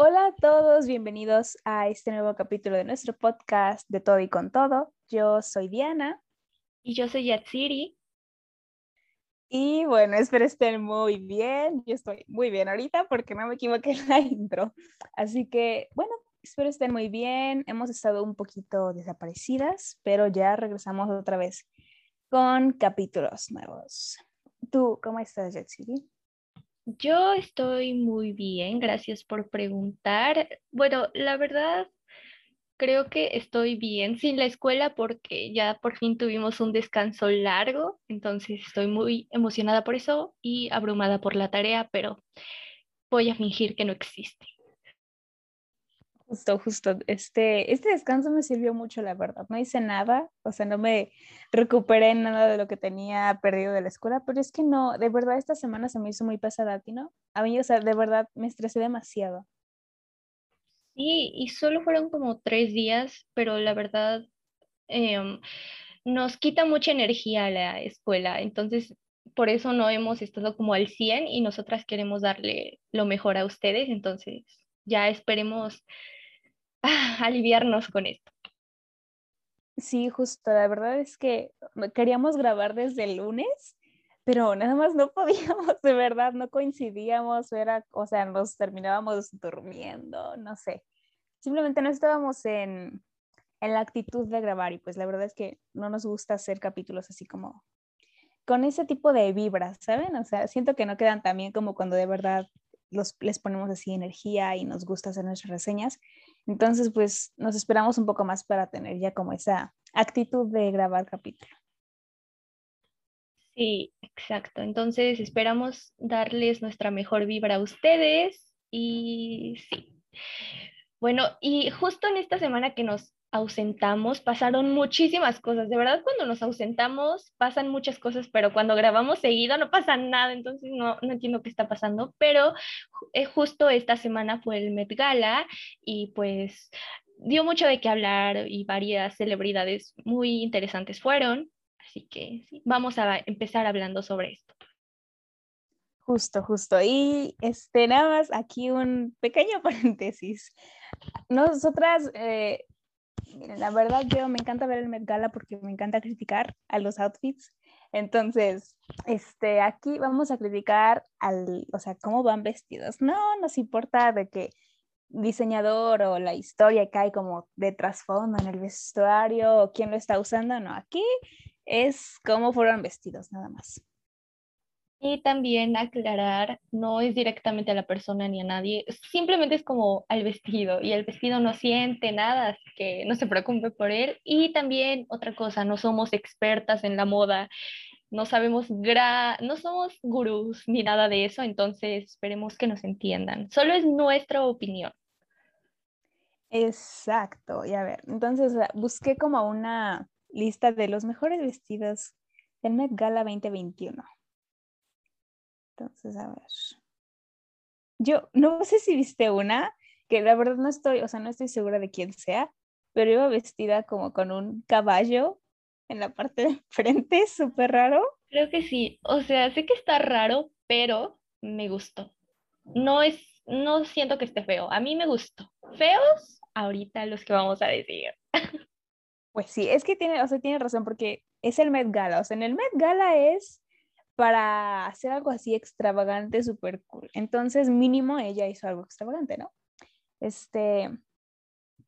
Hola a todos, bienvenidos a este nuevo capítulo de nuestro podcast de Todo y con Todo. Yo soy Diana. Y yo soy Yatsiri. Y bueno, espero estén muy bien. Yo estoy muy bien ahorita porque no me equivoqué en la intro. Así que, bueno, espero estén muy bien. Hemos estado un poquito desaparecidas, pero ya regresamos otra vez con capítulos nuevos. ¿Tú cómo estás, Yatsiri? Yo estoy muy bien, gracias por preguntar. Bueno, la verdad, creo que estoy bien sin la escuela porque ya por fin tuvimos un descanso largo, entonces estoy muy emocionada por eso y abrumada por la tarea, pero voy a fingir que no existe. Justo, justo. Este, este descanso me sirvió mucho, la verdad. No hice nada, o sea, no me recuperé nada de lo que tenía perdido de la escuela, pero es que no, de verdad esta semana se me hizo muy pesada, ¿a no? A mí, o sea, de verdad me estresé demasiado. Sí, y solo fueron como tres días, pero la verdad em, nos quita mucha energía la escuela, entonces por eso no hemos estado como al 100 y nosotras queremos darle lo mejor a ustedes, entonces ya esperemos aliviarnos con esto. Sí, justo, la verdad es que queríamos grabar desde el lunes, pero nada más no podíamos, de verdad, no coincidíamos, era, o sea, nos terminábamos durmiendo, no sé. Simplemente no estábamos en, en la actitud de grabar y pues la verdad es que no nos gusta hacer capítulos así como con ese tipo de vibras, ¿saben? O sea, siento que no quedan tan bien como cuando de verdad los, les ponemos así energía y nos gusta hacer nuestras reseñas. Entonces, pues nos esperamos un poco más para tener ya como esa actitud de grabar capítulo. Sí, exacto. Entonces, esperamos darles nuestra mejor vibra a ustedes y sí. Bueno, y justo en esta semana que nos ausentamos, pasaron muchísimas cosas. De verdad, cuando nos ausentamos, pasan muchas cosas, pero cuando grabamos seguido no pasa nada, entonces no, no entiendo qué está pasando. Pero eh, justo esta semana fue el Met Gala y pues dio mucho de qué hablar y varias celebridades muy interesantes fueron. Así que sí, vamos a empezar hablando sobre esto. Justo, justo. Y este, nada más aquí un pequeño paréntesis. Nosotras eh, la verdad yo me encanta ver el Met Gala porque me encanta criticar a los outfits. Entonces, este, aquí vamos a criticar al, o sea, cómo van vestidos. No nos importa de que diseñador o la historia cae como de trasfondo en el vestuario o quién lo está usando, no, aquí es cómo fueron vestidos, nada más. Y también aclarar, no es directamente a la persona ni a nadie, simplemente es como al vestido y el vestido no siente nada, así que no se preocupe por él. Y también otra cosa, no somos expertas en la moda, no sabemos, gra no somos gurús ni nada de eso, entonces esperemos que nos entiendan. Solo es nuestra opinión. Exacto, y a ver, entonces busqué como una lista de los mejores vestidos del Met Gala 2021. Entonces, a ver. Yo no sé si viste una, que la verdad no estoy, o sea, no estoy segura de quién sea, pero iba vestida como con un caballo en la parte de frente, súper raro. Creo que sí, o sea, sé que está raro, pero me gustó. No es, no siento que esté feo, a mí me gustó. Feos, ahorita los que vamos a decir. Pues sí, es que tiene, o sea, tiene razón, porque es el Met Gala, o sea, en el Met Gala es para hacer algo así extravagante, súper cool. Entonces, mínimo ella hizo algo extravagante, ¿no? Este,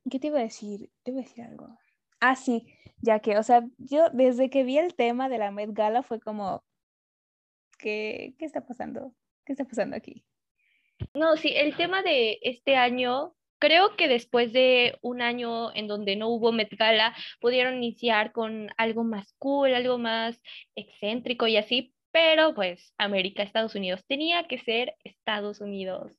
¿qué te iba a decir? Te iba a decir algo. Ah, sí, ya que, o sea, yo desde que vi el tema de la Met Gala fue como, ¿qué, qué está pasando? ¿Qué está pasando aquí? No, sí, el tema de este año creo que después de un año en donde no hubo Met Gala, pudieron iniciar con algo más cool, algo más excéntrico y así, pero pues América, Estados Unidos, tenía que ser Estados Unidos.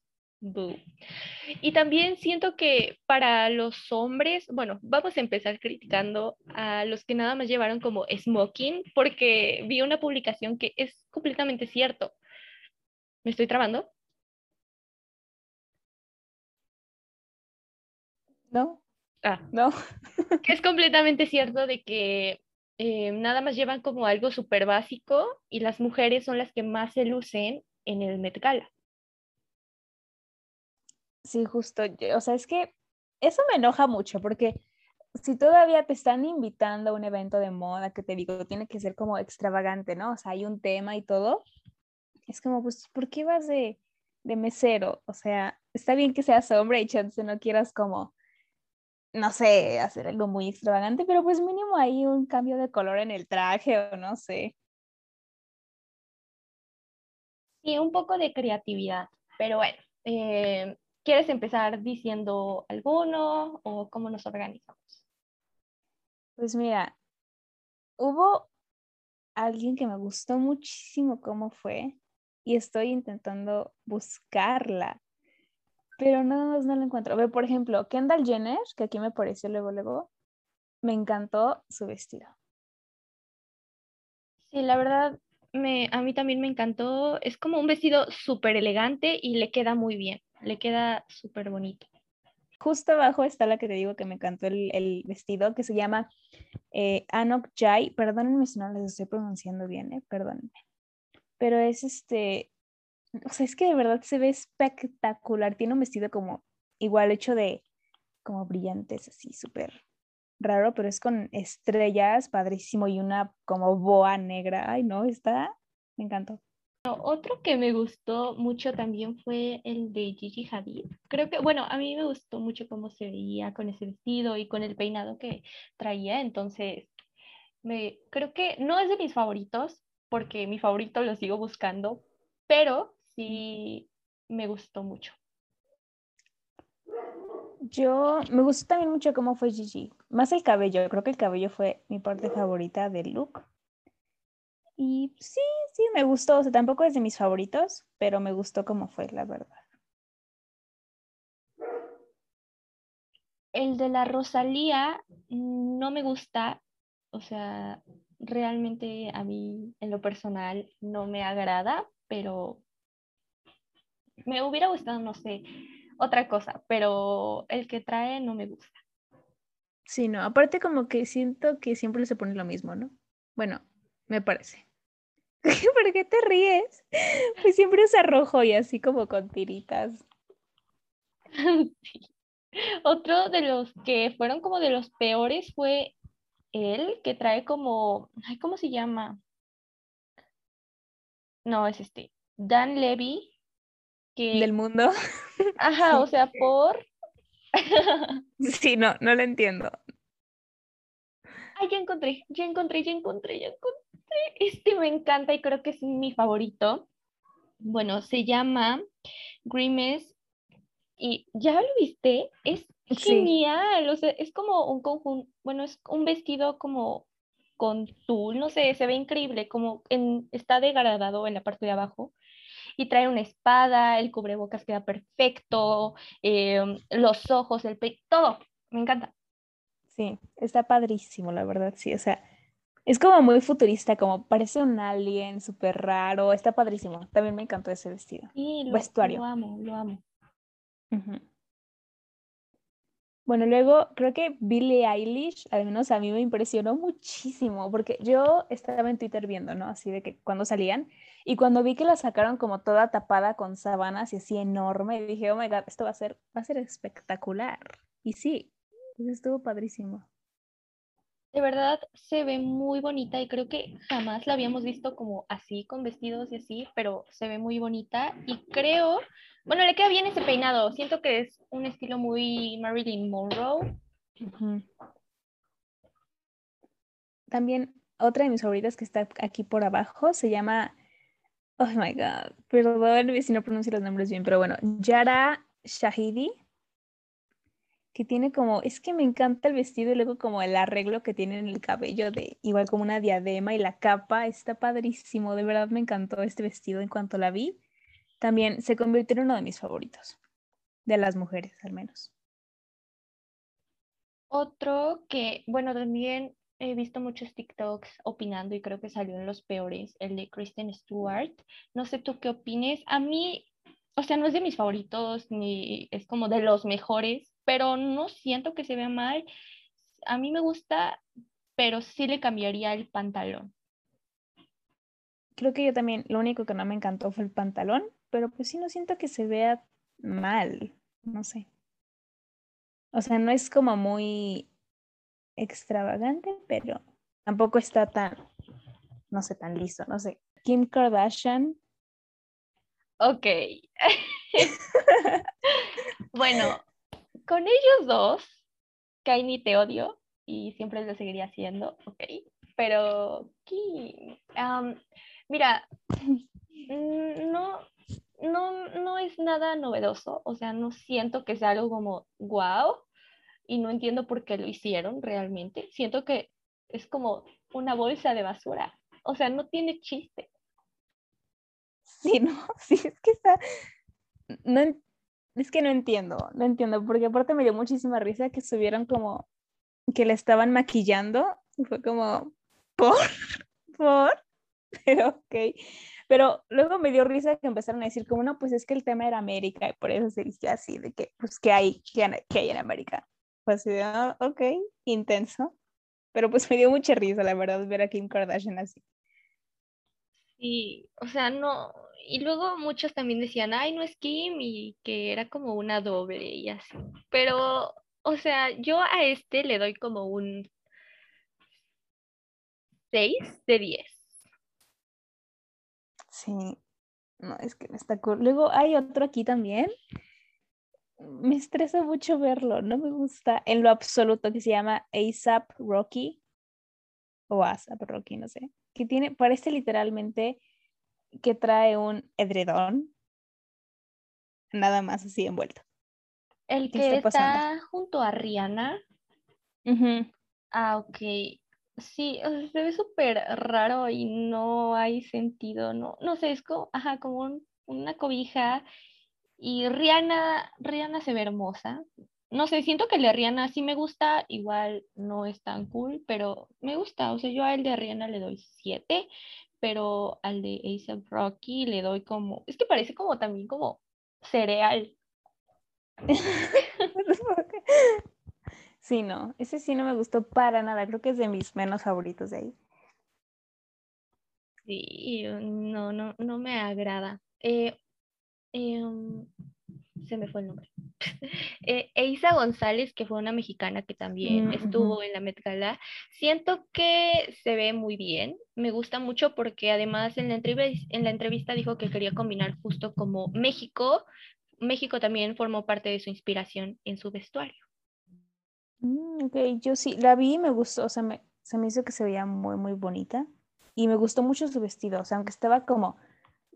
Y también siento que para los hombres, bueno, vamos a empezar criticando a los que nada más llevaron como smoking, porque vi una publicación que es completamente cierto. ¿Me estoy trabando? No. Ah, no. que es completamente cierto de que eh, nada más llevan como algo súper básico y las mujeres son las que más se lucen en el Met Gala. Sí, justo. O sea, es que eso me enoja mucho porque si todavía te están invitando a un evento de moda, que te digo, tiene que ser como extravagante, ¿no? O sea, hay un tema y todo. Es como, pues, ¿por qué vas de, de mesero? O sea, está bien que seas hombre y chance no quieras como, no sé, hacer algo muy extravagante, pero pues mínimo hay un cambio de color en el traje o no sé. Sí, un poco de creatividad, pero bueno, eh, ¿quieres empezar diciendo alguno o cómo nos organizamos? Pues mira, hubo alguien que me gustó muchísimo cómo fue y estoy intentando buscarla, pero no, no la encuentro. Ve, por ejemplo, Kendall Jenner, que aquí me apareció luego, luego, me encantó su vestido. Sí, la verdad, me, a mí también me encantó. Es como un vestido súper elegante y le queda muy bien, le queda súper bonito justo abajo está la que te digo que me encantó el, vestido, que se llama eh, Anok Jai. Perdónenme si no les estoy pronunciando bien, eh, perdónenme. Pero es este, o sea, es que de verdad se ve espectacular. Tiene un vestido como igual hecho de como brillantes, así súper raro, pero es con estrellas, padrísimo, y una como boa negra. Ay, no, está, me encantó. Otro que me gustó mucho también fue el de Gigi Hadid. Creo que, bueno, a mí me gustó mucho cómo se veía con ese vestido y con el peinado que traía, entonces me, creo que no es de mis favoritos, porque mi favorito lo sigo buscando, pero sí me gustó mucho. Yo me gustó también mucho cómo fue Gigi, más el cabello, creo que el cabello fue mi parte favorita del look. Y sí, sí, me gustó. O sea, tampoco es de mis favoritos, pero me gustó como fue, la verdad. El de la Rosalía no me gusta. O sea, realmente a mí en lo personal no me agrada, pero me hubiera gustado, no sé, otra cosa, pero el que trae no me gusta. Sí, no, aparte como que siento que siempre se pone lo mismo, ¿no? Bueno, me parece. ¿Por qué te ríes? Pues siempre usa rojo y así como con tiritas. Otro de los que fueron como de los peores fue él, que trae como, ay, ¿cómo se llama? No, es este, Dan Levy. Que... Del mundo. Ajá, o sea, por... sí, no, no lo entiendo. Ay, ya encontré, ya encontré, ya encontré, ya encontré este me encanta y creo que es mi favorito. Bueno, se llama Grimes y ya lo viste, es genial, o sea, es como un conjunto, bueno, es un vestido como con tul, no sé, se ve increíble, como en, está degradado en la parte de abajo y trae una espada, el cubrebocas queda perfecto, em, los ojos, el pecho, todo, me encanta. Sí, está padrísimo, la verdad, sí, o sea, es como muy futurista, como parece un alien súper raro. Está padrísimo. También me encantó ese vestido. Sí, lo, Vestuario. Lo amo, lo amo. Bueno, luego creo que Billie Eilish, al menos a mí me impresionó muchísimo, porque yo estaba en Twitter viendo, ¿no? Así de que cuando salían, y cuando vi que la sacaron como toda tapada con sábanas y así enorme, dije, oh my god, esto va a ser, va a ser espectacular. Y sí, estuvo padrísimo de verdad se ve muy bonita y creo que jamás la habíamos visto como así, con vestidos y así, pero se ve muy bonita y creo, bueno, le queda bien ese peinado, siento que es un estilo muy Marilyn Monroe. También otra de mis favoritas que está aquí por abajo se llama, oh my god, perdón si no pronuncio los nombres bien, pero bueno, Yara Shahidi que tiene como, es que me encanta el vestido y luego como el arreglo que tiene en el cabello de igual como una diadema y la capa, está padrísimo, de verdad me encantó este vestido en cuanto la vi. También se convirtió en uno de mis favoritos, de las mujeres al menos. Otro que, bueno, también he visto muchos TikToks opinando y creo que salió en los peores, el de Kristen Stewart. No sé tú qué opines. A mí, o sea, no es de mis favoritos ni es como de los mejores, pero no siento que se vea mal. A mí me gusta, pero sí le cambiaría el pantalón. Creo que yo también, lo único que no me encantó fue el pantalón, pero pues sí no siento que se vea mal. no sé. O sea, no es como muy extravagante, pero tampoco está tan, no sé, tan listo, no sé. Kim Kardashian. Ok. bueno, con ellos dos, Kaini te odio y siempre lo seguiría haciendo, ok. Pero, Kim, mira, mm, no, no, no es nada novedoso, o sea, no siento que sea algo como wow y no entiendo por qué lo hicieron realmente. Siento que es como una bolsa de basura, o sea, no tiene chiste. Sí, no, sí, es que está, no, es que no entiendo, no entiendo, porque aparte me dio muchísima risa que estuvieron como, que le estaban maquillando, fue como, por, por, pero ok. Pero luego me dio risa que empezaron a decir como, no, pues es que el tema era América y por eso se dice así, de que, pues, ¿qué hay, qué, hay en América? Pues así ah, ok, intenso. Pero pues me dio mucha risa, la verdad, ver a Kim Kardashian así. Sí, o sea, no, y luego muchos también decían, ay, no es Kim, y que era como una doble y así. Pero, o sea, yo a este le doy como un 6 de 10. Sí, no, es que me está cool. Luego hay otro aquí también. Me estresa mucho verlo, no me gusta en lo absoluto, que se llama ASAP Rocky o ASAP Rocky, no sé, que tiene, parece literalmente que trae un edredón, nada más así envuelto. El que está, junto a Rihanna. Ah, ok. Sí, se ve súper raro y no hay sentido, no, no sé, es como, ajá, como una cobija y Rihanna, Rihanna se ve hermosa. No sé, siento que el de Rihanna sí me gusta, igual no es tan cool, pero me gusta, o sea, yo a el de Rihanna le doy 7, pero al de A$AP Rocky le doy como, es que parece como también como cereal. Sí, no, ese sí no me gustó para nada, creo que es de mis menos favoritos de ahí. Sí, no, no, no me agrada. Eh, em, se me fue el nombre. eh, Eisa González, que fue una mexicana que también mm, estuvo en la Met Gala, siento que se ve muy bien. Me gusta mucho porque además en la, en la entrevista dijo que quería combinar justo como México. México también formó parte de su inspiración en su vestuario. Mm, ok, yo sí, la vi y me gustó, o sea, me, se me hizo que se veía muy, muy bonita y me gustó mucho su vestido, o sea, aunque estaba como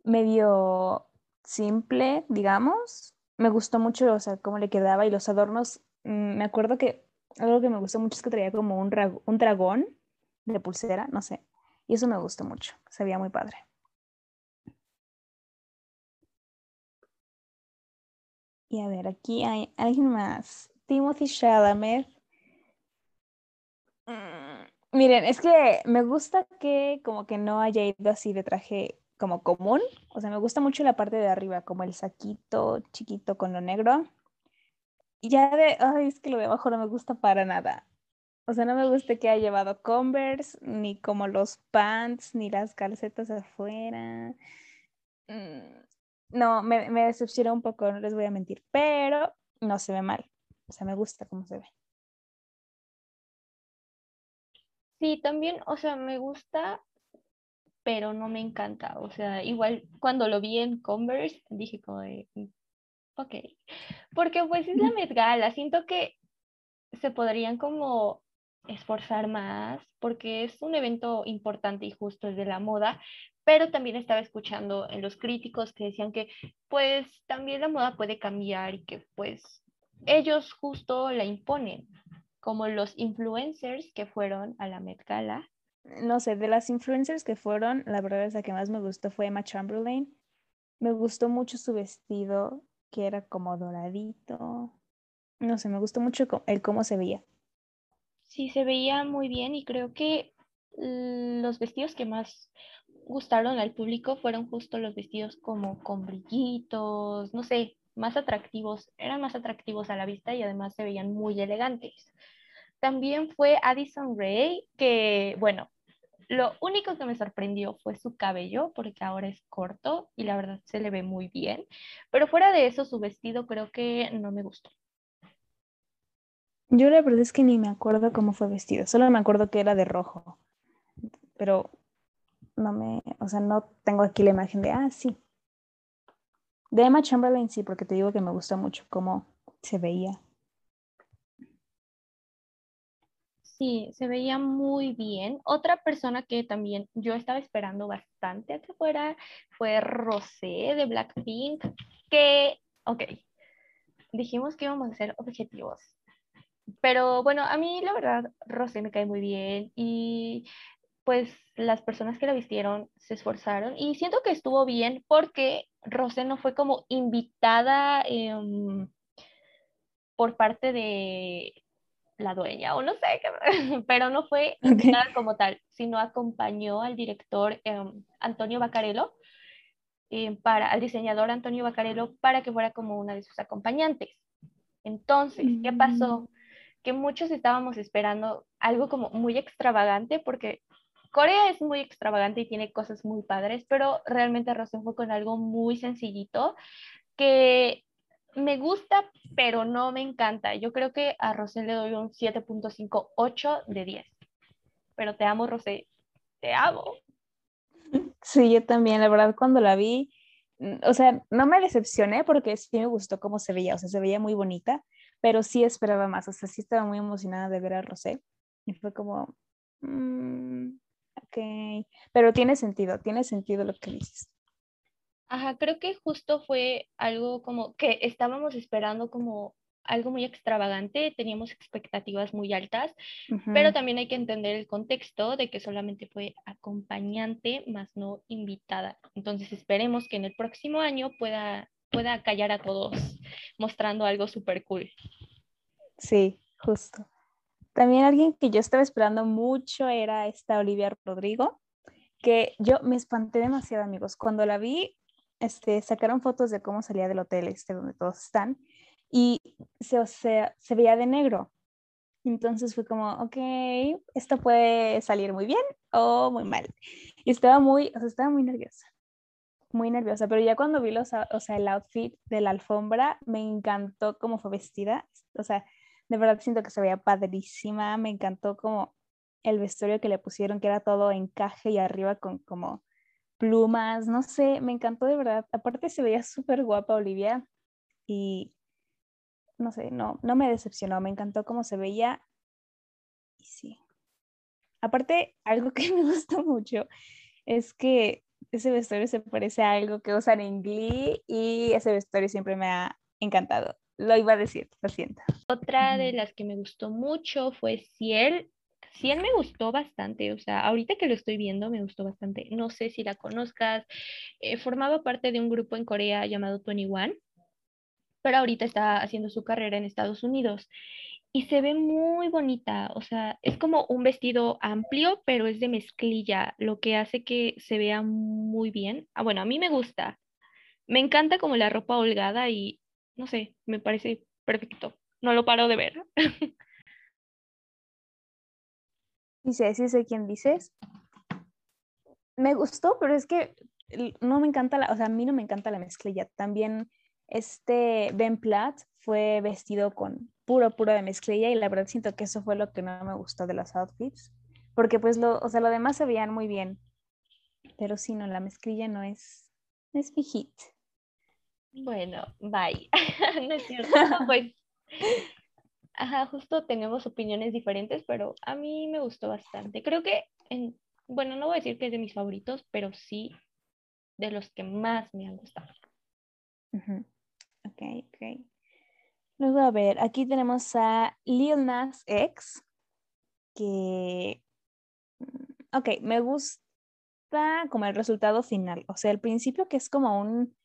medio simple, digamos, me gustó mucho, o sea, cómo le quedaba y los adornos, mm, me acuerdo que algo que me gustó mucho es que traía como un, dragón de pulsera, no sé, y eso me gustó mucho, se veía muy padre. Y a ver, aquí hay alguien más. Timothy Chalamet Mm, miren, es que me gusta que como que no haya ido así de traje como común. O sea, me gusta mucho la parte de arriba, como el saquito chiquito con lo negro. Y ya de, ay, es que lo de abajo no me gusta para nada. O sea, no me gusta que haya llevado Converse, ni como los pants, ni las calcetas afuera. Mm, no, me, me decepciona un poco, no les voy a mentir, pero no se ve mal. O sea, me gusta cómo se ve. Sí, también, o sea, me gusta, pero no me encanta. O sea, igual cuando lo vi en Converse, dije como de, mm, ok, porque pues es la Met Gala, siento que se podrían como esforzar más, porque es un evento importante y justo es de la moda, pero también estaba escuchando en los críticos que decían que pues también la moda puede cambiar y que pues ellos justo la imponen como los influencers que fueron a la Met Gala. No sé, de las influencers que fueron, la verdad es la que más me gustó fue Emma Chamberlain. Me gustó mucho su vestido, que era como doradito. No sé, me gustó mucho el cómo se veía. Sí, se veía muy bien y creo que los vestidos que más gustaron al público fueron justo los vestidos como con brillitos, no sé, más atractivos, eran más atractivos a la vista y además se veían muy elegantes. También fue Addison Ray, que, bueno, Lo único que me sorprendió fue su cabello, porque ahora es corto y la verdad se le ve muy bien. Pero fuera de eso, su vestido creo que no me gustó. Yo la verdad es que ni me acuerdo cómo fue vestido, solo me acuerdo que era de rojo, pero no me, o sea, no tengo aquí la imagen de, ah, sí. De Emma Chamberlain sí, porque te digo que me gusta mucho cómo se veía. Sí, se veía muy bien. Otra persona que también yo estaba esperando bastante a que fuera fue Rosé de Blackpink, que, ok, dijimos que íbamos a ser objetivos. Pero bueno, a mí la verdad, Rosé me cae muy bien y pues las personas que la vistieron se esforzaron y siento que estuvo bien porque Rosé no fue como invitada em, por parte de la dueña o no sé, pero no fue invitada como tal, sino acompañó al director em, Antonio Bacarello, em, para, al diseñador Antonio Bacarello para que fuera como una de sus acompañantes. Entonces, ¿qué pasó? Mm. Que muchos estábamos esperando algo como muy extravagante porque Corea es muy extravagante y tiene cosas muy padres, pero realmente Rosé fue con algo muy sencillito que me gusta, pero no me encanta. Yo creo que a Rosé le doy un 7.58 de 10. Pero te amo, Rosé. Te amo. Sí, yo también. La verdad, cuando la vi, mm, o sea, no me decepcioné porque sí me gustó cómo se veía. O sea, se veía muy bonita, pero sí esperaba más. O sea, sí estaba muy emocionada de ver a Rosé. Y fue como, mm, ok. Pero tiene sentido, tiene sentido lo que dices. Ajá, creo que justo fue algo como que estábamos esperando como algo muy extravagante, teníamos expectativas muy altas, pero también hay que entender el contexto de que solamente fue acompañante, más no invitada. Entonces esperemos que en el próximo año pueda, pueda callar a todos mostrando algo súper cool. Sí, justo. También alguien que yo estaba esperando mucho era esta Olivia Rodrigo, que yo me espanté demasiado, amigos. Cuando la vi, este, sacaron fotos de cómo salía del hotel este donde todos están y se, veía de negro. Entonces fue como, ok, esto puede salir muy bien o muy mal. Y estaba muy, o sea, estaba muy nerviosa, muy nerviosa, pero ya cuando vi los, o sea, el outfit de la alfombra, me encantó cómo fue vestida, o sea, de verdad siento que se veía padrísima, me encantó como el vestuario que le pusieron, que era todo encaje y arriba con como plumas, no sé, me encantó de verdad. Aparte se veía súper guapa Olivia y no sé, no, no me decepcionó, me encantó cómo se veía. Y sí. Aparte, algo que me gustó mucho es que ese vestuario se parece a algo que usan en Glee y ese vestuario siempre me ha encantado. Lo iba a decir, lo siento. Otra de las que me gustó mucho fue Ciel sí él me gustó bastante, o sea, ahorita que lo estoy viendo me gustó bastante. No sé si la conozcas, eh, formaba parte de un grupo en Corea llamado 21, pero ahorita está haciendo su carrera en Estados Unidos y se ve muy bonita, o sea, es como un vestido amplio, pero es de mezclilla, lo que hace que se vea muy bien. Ah, bueno, a mí me gusta. Me encanta como la ropa holgada y no sé, me parece perfecto. No lo paro de ver. Dice, sí sé quién dices. Me gustó, pero es que no me encanta la, o sea, a mí no me encanta la mezclilla. También este Ben Platt fue vestido con puro, puro de mezclilla y la verdad siento que eso fue lo que no me gustó de los outfits. Porque pues lo, o sea, lo demás se veían muy bien. Pero sí, no, la mezclilla no es, no es mi hit. Bueno, bye. no es cierto, pues Ajá, justo tenemos opiniones diferentes, pero a mí me gustó bastante. Creo que, en, bueno, no voy a decir que es de mis favoritos, pero sí de los que más me han gustado. Ok, ok. Luego, a ver, aquí tenemos a Lil Nas X, que, ok, me gusta como el resultado final. O sea, al principio que es como un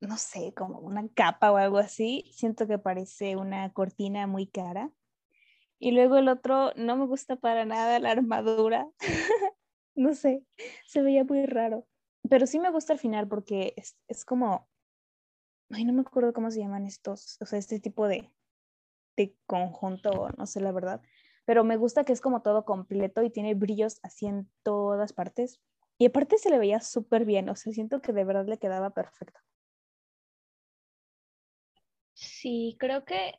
no sé, como una capa o algo así, siento que parece una cortina muy cara. Y luego el otro, no me gusta para nada la armadura. no sé, se veía muy raro. Pero sí me gusta al final porque es, es, como, ay, no me acuerdo cómo se llaman estos, o sea, este tipo de, de conjunto, no sé la verdad. pero me gusta que es como todo completo y tiene brillos así en todas partes. Y aparte se le veía súper bien, o sea, siento que de verdad le quedaba perfecto. Sí, creo que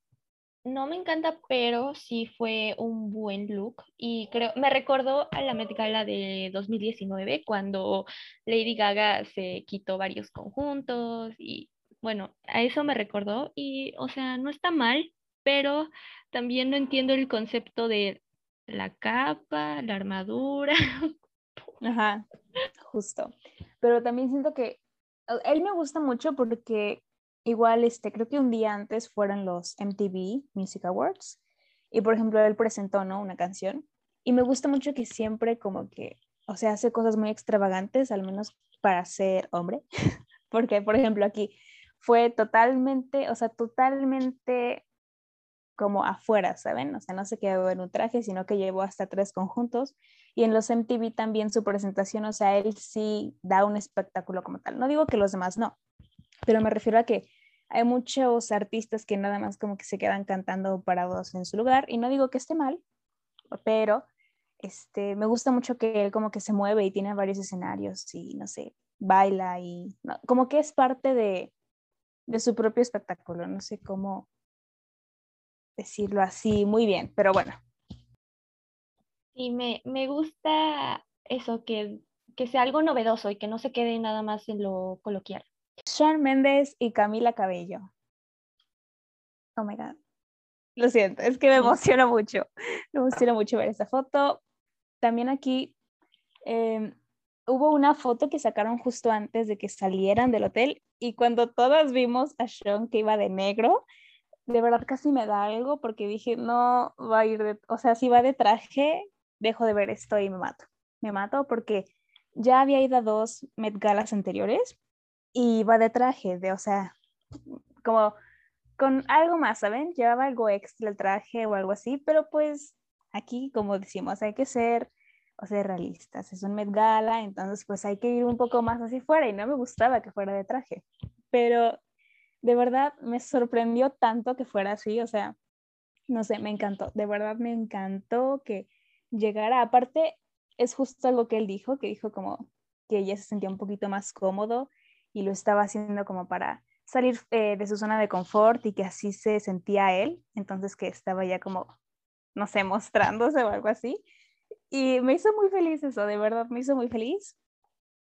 no me encanta, pero sí fue un buen look y creo, me recordó a la Met Gala de 2019 cuando Lady Gaga se quitó varios conjuntos y bueno, a eso me recordó y, o sea, no está mal, pero también no entiendo el concepto de la capa, la armadura. Ajá, justo. Pero también siento que él me gusta mucho porque igual, este, creo que un día antes fueron los MTV Music Awards y, por ejemplo, él presentó, ¿no? Una canción y me gusta mucho que siempre como que, o sea, hace cosas muy extravagantes, al menos para ser hombre, porque, por ejemplo, aquí fue totalmente, o sea, totalmente como afuera, ¿saben? O sea, no se quedó en un traje, sino que llevó hasta tres conjuntos. Y en los MTV también su presentación, o sea, él sí da un espectáculo como tal. No digo que los demás no, pero me refiero a que hay muchos artistas que nada más como que se quedan cantando parados en su lugar. Y no digo que esté mal, pero este, me gusta mucho que él como que se mueve y tiene varios escenarios y no sé, baila y como que es parte de, de su propio espectáculo. No sé cómo decirlo así muy bien, pero bueno. Sí, me, me gusta eso, que, que sea algo novedoso y que no se quede nada más en lo coloquial. Sean Méndez y Camila Cabello. Oh my God. Lo siento, es que me emociona mucho. Me emociona mucho ver esta foto. También aquí em, hubo una foto que sacaron justo antes de que salieran del hotel y cuando todas vimos a Sean que iba de negro, de verdad casi me da algo porque dije, no va a ir de, o sea, si va de traje, dejo de ver esto y me mato. Me mato porque ya había ido a dos Met Galas anteriores y va de traje, de, o sea, como con algo más, ¿saben? Llevaba algo extra el traje o algo así, pero pues aquí, como decimos, hay que ser, o sea, realistas. Es un Met Gala, entonces pues hay que ir un poco más así fuera y no me gustaba que fuera de traje, pero de verdad me sorprendió tanto que fuera así, o sea, no sé, me encantó, de verdad me encantó que llegara. Aparte, es justo algo que él dijo, que dijo como que ella se sentía un poquito más cómodo y lo estaba haciendo como para salir eh, de su zona de confort y que así se sentía él, entonces que estaba ya como, no sé, mostrándose o algo así. Y me hizo muy feliz eso, de verdad, me hizo muy feliz.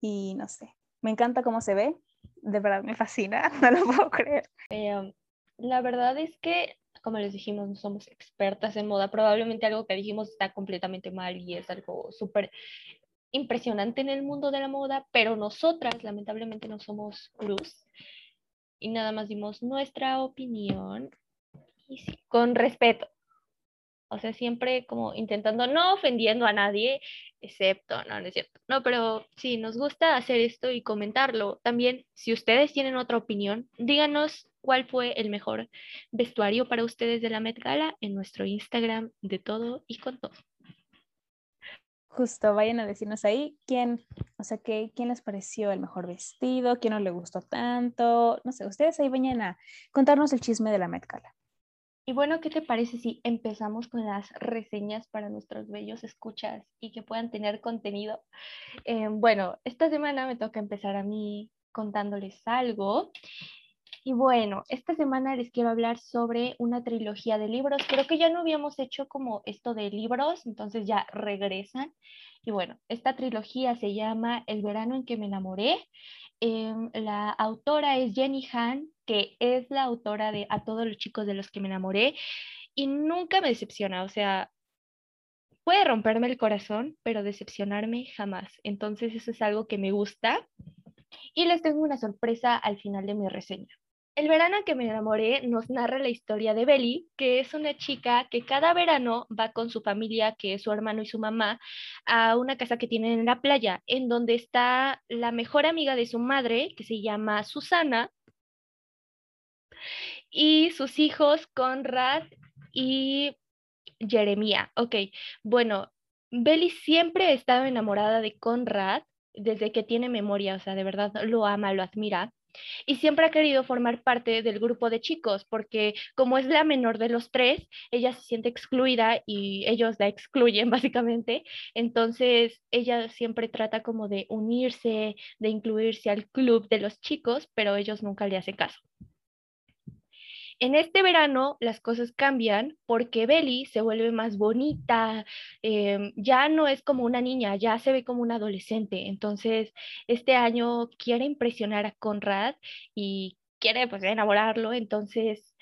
Y no sé, me encanta cómo se ve, de verdad me fascina, no lo puedo creer. Eh, la verdad es que, como les dijimos, no somos expertas en moda. Probablemente algo que dijimos está completamente mal y es algo súper impresionante en el mundo de la moda, pero nosotras lamentablemente no somos luz y nada más dimos nuestra opinión y con respeto. O sea, siempre como intentando, no ofendiendo a nadie, excepto, no, no es cierto. No, pero sí, nos gusta hacer esto y comentarlo. También, si ustedes tienen otra opinión, díganos cuál fue el mejor vestuario para ustedes de la Met Gala en nuestro Instagram de todo y con todo. Justo, vayan a decirnos ahí quién, o sea, que, quién les pareció el mejor vestido, quién no le gustó tanto. No sé, ustedes ahí vayan a contarnos el chisme de la Met Gala. Y bueno, ¿qué te parece si empezamos con las reseñas para nuestros bellos escuchas y que puedan tener contenido? Eh, bueno, esta semana me toca empezar a mí contándoles algo. Y bueno, esta semana les quiero hablar sobre una trilogía de libros. Creo que ya no habíamos hecho como esto de libros, entonces ya regresan. Y bueno, esta trilogía se llama El verano en que me enamoré. Em, la autora es Jenny Han, que es la autora de A todos los chicos de los que me enamoré. Y nunca me decepciona, o sea, puede romperme el corazón, pero decepcionarme jamás. Entonces eso es algo que me gusta. Y les tengo una sorpresa al final de mi reseña. El verano que me enamoré nos narra la historia de Belly, que es una chica que cada verano va con su familia, que es su hermano y su mamá, a una casa que tienen en la playa, en donde está la mejor amiga de su madre, que se llama Susana, y sus hijos Conrad y Jeremía. Ok, bueno, Belly siempre ha estado enamorada de Conrad desde que tiene memoria, o sea, de verdad lo ama, lo admira y siempre ha querido formar parte del grupo de chicos, porque como es la menor de los tres, ella se siente excluida y ellos la excluyen básicamente, entonces ella siempre trata como de unirse, de incluirse al club de los chicos, pero ellos nunca le hacen caso. En este verano las cosas cambian porque Belly se vuelve más bonita, em, ya no es como una niña, ya se ve como una adolescente. Entonces, este año quiere impresionar a Conrad y quiere pues enamorarlo. Entonces,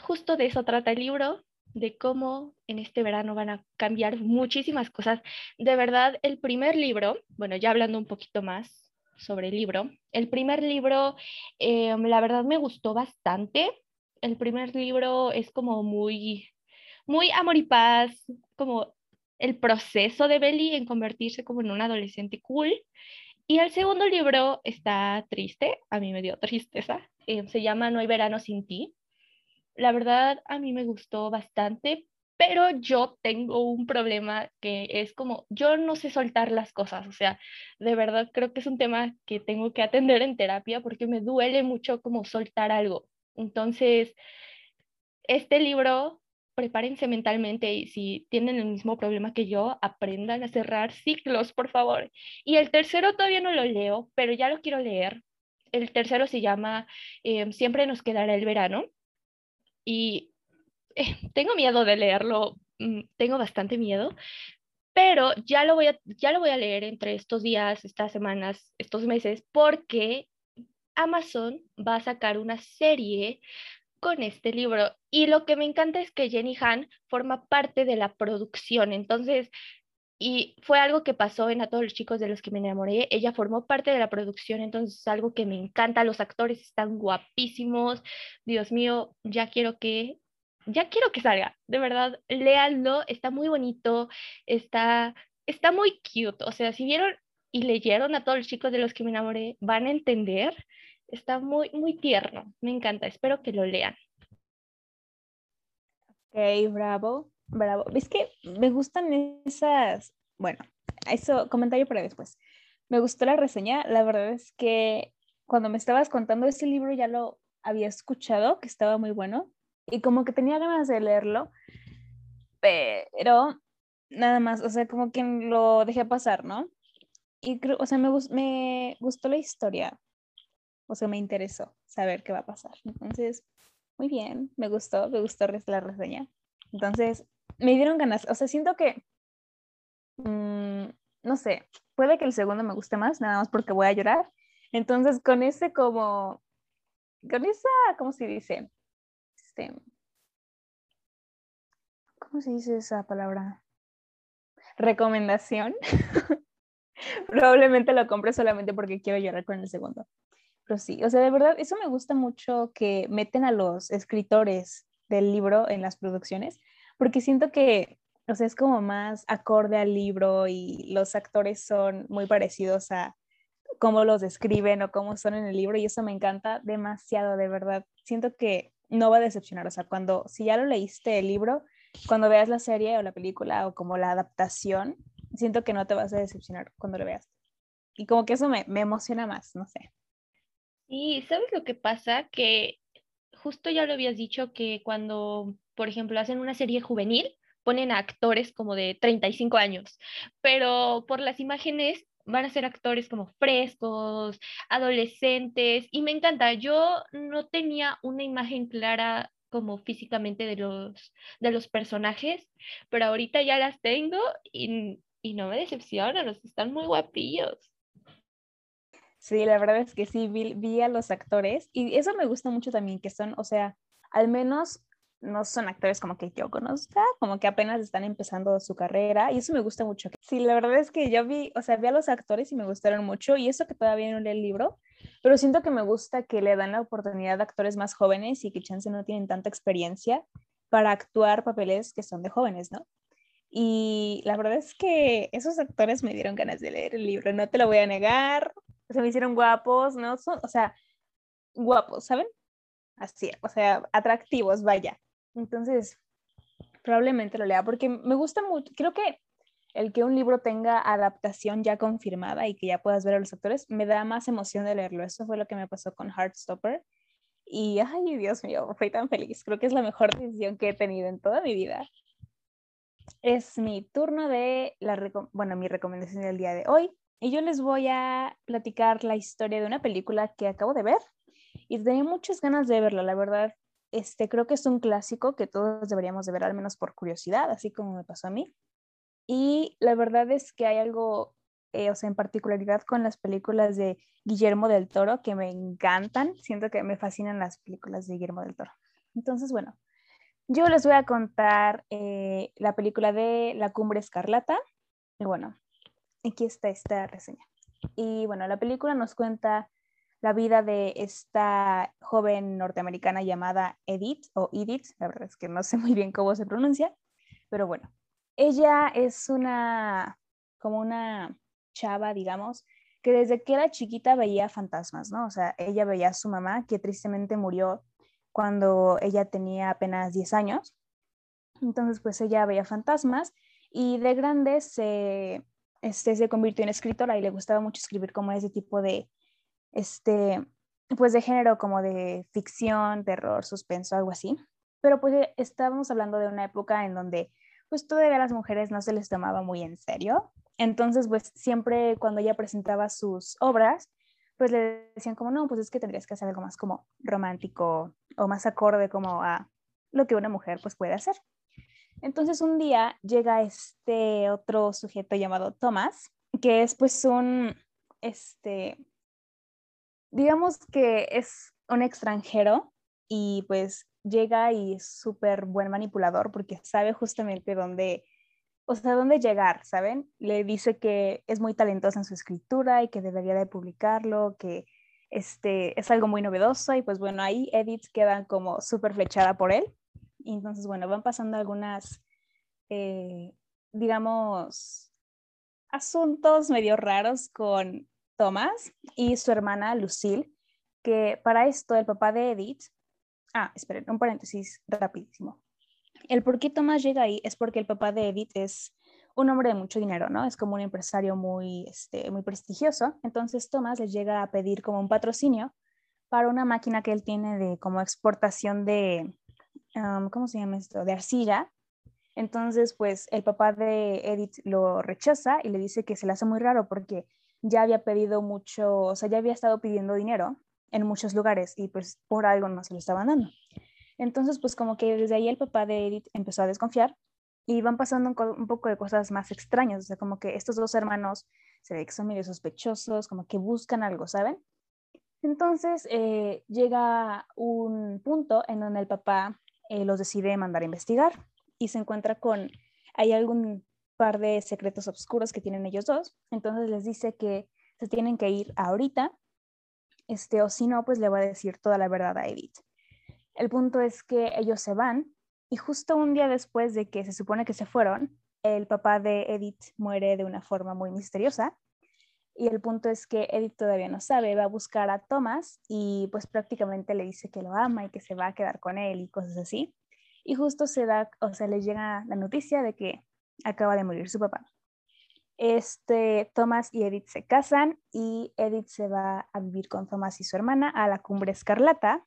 justo de eso trata el libro, de cómo en este verano van a cambiar muchísimas cosas. De verdad, el primer libro, bueno, ya hablando un poquito más sobre el libro, el primer libro, em, la verdad me gustó bastante el primer libro es como muy, muy amor y paz, como el proceso de Belly en convertirse como en un adolescente cool. Y el segundo libro está triste, a mí me dio tristeza, eh, se llama No hay verano sin ti. La verdad, a mí me gustó bastante, pero yo tengo un problema que es como, yo no sé soltar las cosas, o sea, de verdad creo que es un tema que tengo que atender en terapia porque me duele mucho como soltar algo. Entonces, este libro, prepárense mentalmente y si tienen el mismo problema que yo, aprendan a cerrar ciclos, por favor. Y el tercero todavía no lo leo, pero ya lo quiero leer. El tercero se llama eh, Siempre nos quedará el verano. Y eh, tengo miedo de leerlo, mm, tengo bastante miedo, pero ya lo, voy a, ya lo voy a leer entre estos días, estas semanas, estos meses, porque Amazon va a sacar una serie con este libro. Y lo que me encanta es que Jenny Han forma parte de la producción. Entonces, y fue algo que pasó en A todos los chicos de los que me enamoré. Ella formó parte de la producción, entonces es algo que me encanta. Los actores están guapísimos. Dios mío, ya quiero que ya quiero que salga. De verdad, léanlo, está muy bonito, está está muy cute. O sea, si vieron y leyeron a todos los chicos de los que me enamoré, van a entender Está muy, muy tierno. Me encanta. Espero que lo lean. Ok, bravo, bravo. Es que me gustan esas, bueno, eso, comentario para después. Me gustó la reseña. La verdad es que cuando me estabas contando ese libro ya lo había escuchado, que estaba muy bueno, y como que tenía ganas de leerlo, pero nada más, o sea, como que lo dejé pasar, ¿no? Y creo, o sea, me, me gustó la historia o sea, me interesó saber qué va a pasar. Entonces, muy bien, me gustó, me gustó la reseña. Entonces, me dieron ganas, o sea, siento que, mm, no sé, puede que el segundo me guste más, nada más porque voy a llorar. Entonces, con ese como, con esa, ¿cómo se dice? Este, ¿Cómo se dice esa palabra? Recomendación. Probablemente lo compre solamente porque quiero llorar con el segundo. Pero sí, o sea, de verdad, eso me gusta mucho que meten a los escritores del libro en las producciones, porque siento que, o sea, es como más acorde al libro y los actores son muy parecidos a cómo los describen o cómo son en el libro y eso me encanta demasiado, de verdad. Siento que no va a decepcionar, o sea, cuando, si ya lo leíste el libro, cuando veas la serie o la película o como la adaptación, siento que no te vas a decepcionar cuando lo veas. Y como que eso me, me emociona más, no sé. Y ¿sabes lo que pasa? Que justo ya lo habías dicho que cuando, por ejemplo, hacen una serie juvenil, ponen a actores como de 35 años, pero por las imágenes van a ser actores como frescos, adolescentes, y me encanta. Yo no tenía una imagen clara como físicamente de los, de los personajes, pero ahorita ya las tengo y, y no me decepcionan, están muy guapillos. Sí, la verdad es que sí, vi, a los actores y eso me gusta mucho también, que son, o sea, al menos no son actores como que yo conozca, como que apenas están empezando su carrera y eso me gusta mucho. Sí, la verdad es que yo vi, o sea, vi a los actores y me gustaron mucho y eso que todavía no leí el libro, pero siento que me gusta que le dan la oportunidad a actores más jóvenes y que chance no tienen tanta experiencia para actuar papeles que son de jóvenes, ¿no? Y la verdad es que esos actores me dieron ganas de leer el libro, no te lo voy a negar, se me hicieron guapos, ¿no? Son, o sea, guapos, ¿saben? Así, o sea, atractivos, vaya. Entonces, probablemente lo lea porque me gusta mucho, creo que el que un libro tenga adaptación ya confirmada y que ya puedas ver a los actores, me da más emoción de leerlo. Eso fue lo que me pasó con Heartstopper. Y, ay, Dios mío, fui tan feliz. Creo que es la mejor decisión que he tenido en toda mi vida. Es mi turno de, la, bueno, mi recomendación del día de hoy. Y yo les voy a platicar la historia de una película que acabo de ver y tenía muchas ganas de verla, la verdad. Este, creo que es un clásico que todos deberíamos de ver, al menos por curiosidad, así como me pasó a mí. Y la verdad es que hay algo, eh, o sea, en particularidad con las películas de Guillermo del Toro que me encantan. Siento que me fascinan las películas de Guillermo del Toro. Entonces, bueno, yo les voy a contar eh, la película de La Cumbre Escarlata. Y bueno, aquí está esta reseña. Y bueno, la película nos cuenta la vida de esta joven norteamericana llamada Edith o Edith, la verdad es que no sé muy bien cómo se pronuncia, pero bueno, ella es una, como una chava, digamos, que desde que era chiquita veía fantasmas, ¿no? O sea, ella veía a su mamá, que tristemente murió cuando ella tenía apenas 10 años. Entonces, pues ella veía fantasmas y de grande se, este, se convirtió en escritora y le gustaba mucho escribir como ese tipo de, este, pues de género como de ficción, terror, suspenso, algo así. Pero pues estábamos hablando de una época en donde pues todavía a las mujeres no se les tomaba muy en serio. Entonces, pues siempre cuando ella presentaba sus obras, pues le decían como, no, pues es que tendrías que hacer algo más como romántico o más acorde como a lo que una mujer pues puede hacer. Entonces un día llega este otro sujeto llamado Thomas, que es pues un, este, digamos que es un extranjero y pues llega y es súper buen manipulador porque sabe justamente dónde, o sea, dónde llegar, ¿saben? Le dice que es muy talentosa en su escritura y que debería de publicarlo, que este, es algo muy novedoso y pues bueno, ahí Edith quedan como súper flechada por él. Y entonces, bueno, van pasando algunas, eh, digamos, asuntos medio raros con Thomas y su hermana Lucille, que para esto el papá de Edith Ah, esperen, un paréntesis rapidísimo. El por qué Tomás llega ahí es porque el papá de Edith es un hombre de mucho dinero, ¿no? Es como un empresario muy, este, muy prestigioso. Entonces Tomás le llega a pedir como un patrocinio para una máquina que él tiene de como exportación de, ¿cómo se llama esto? De arcilla. Entonces, pues el papá de Edith lo rechaza y le dice que se le hace muy raro porque ya había pedido mucho, o sea, ya había estado pidiendo dinero en muchos lugares y pues por algo no se lo estaban dando. Entonces, pues como que desde ahí el papá de Edith empezó a desconfiar y van pasando un, poco de cosas más extrañas, o sea, como que estos dos hermanos se ve que son medio sospechosos, como que buscan algo, ¿saben? Entonces eh, llega un punto en donde el papá eh, los decide mandar a investigar y se encuentra con, hay algún par de secretos oscuros que tienen ellos dos, entonces les dice que se tienen que ir ahorita este, o si no, pues le va a decir toda la verdad a Edith. El punto es que ellos se van y justo un día después de que se supone que se fueron, el papá de Edith muere de una forma muy misteriosa. Y el punto es que Edith todavía no sabe, va a buscar a Thomas y pues prácticamente le dice que lo ama y que se va a quedar con él y cosas así. Y justo se da, o sea, le llega la noticia de que acaba de morir su papá este, Thomas y Edith se casan y Edith se va a vivir con Thomas y su hermana a la cumbre escarlata,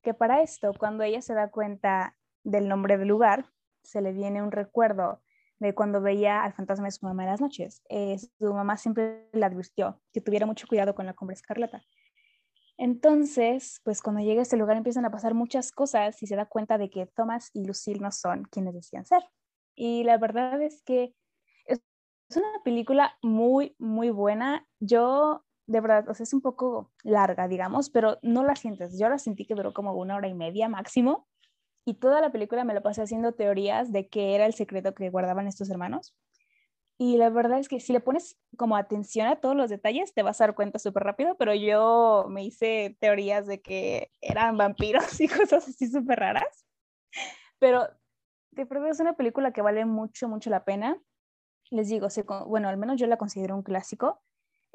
que para esto, cuando ella se da cuenta del nombre del lugar, se le viene un recuerdo de cuando veía al fantasma de su mamá en las noches. Eh, su mamá siempre le advirtió que tuviera mucho cuidado con la cumbre escarlata. Entonces, pues cuando llega a este lugar empiezan a pasar muchas cosas y se da cuenta de que Thomas y Lucille no son quienes decían ser. Y la verdad es que es una película muy, muy buena. Yo, de verdad, o sea, es un poco larga, digamos, pero no la sientes. Yo la sentí que duró como una hora y media máximo. Y toda la película me la pasé haciendo teorías de qué era el secreto que guardaban estos hermanos. Y la verdad es que si le pones como atención a todos los detalles, te vas a dar cuenta súper rápido, pero yo me hice teorías de que eran vampiros y cosas así súper raras. Pero de verdad es una película que vale mucho, mucho la pena les digo, bueno, al menos yo la considero un clásico.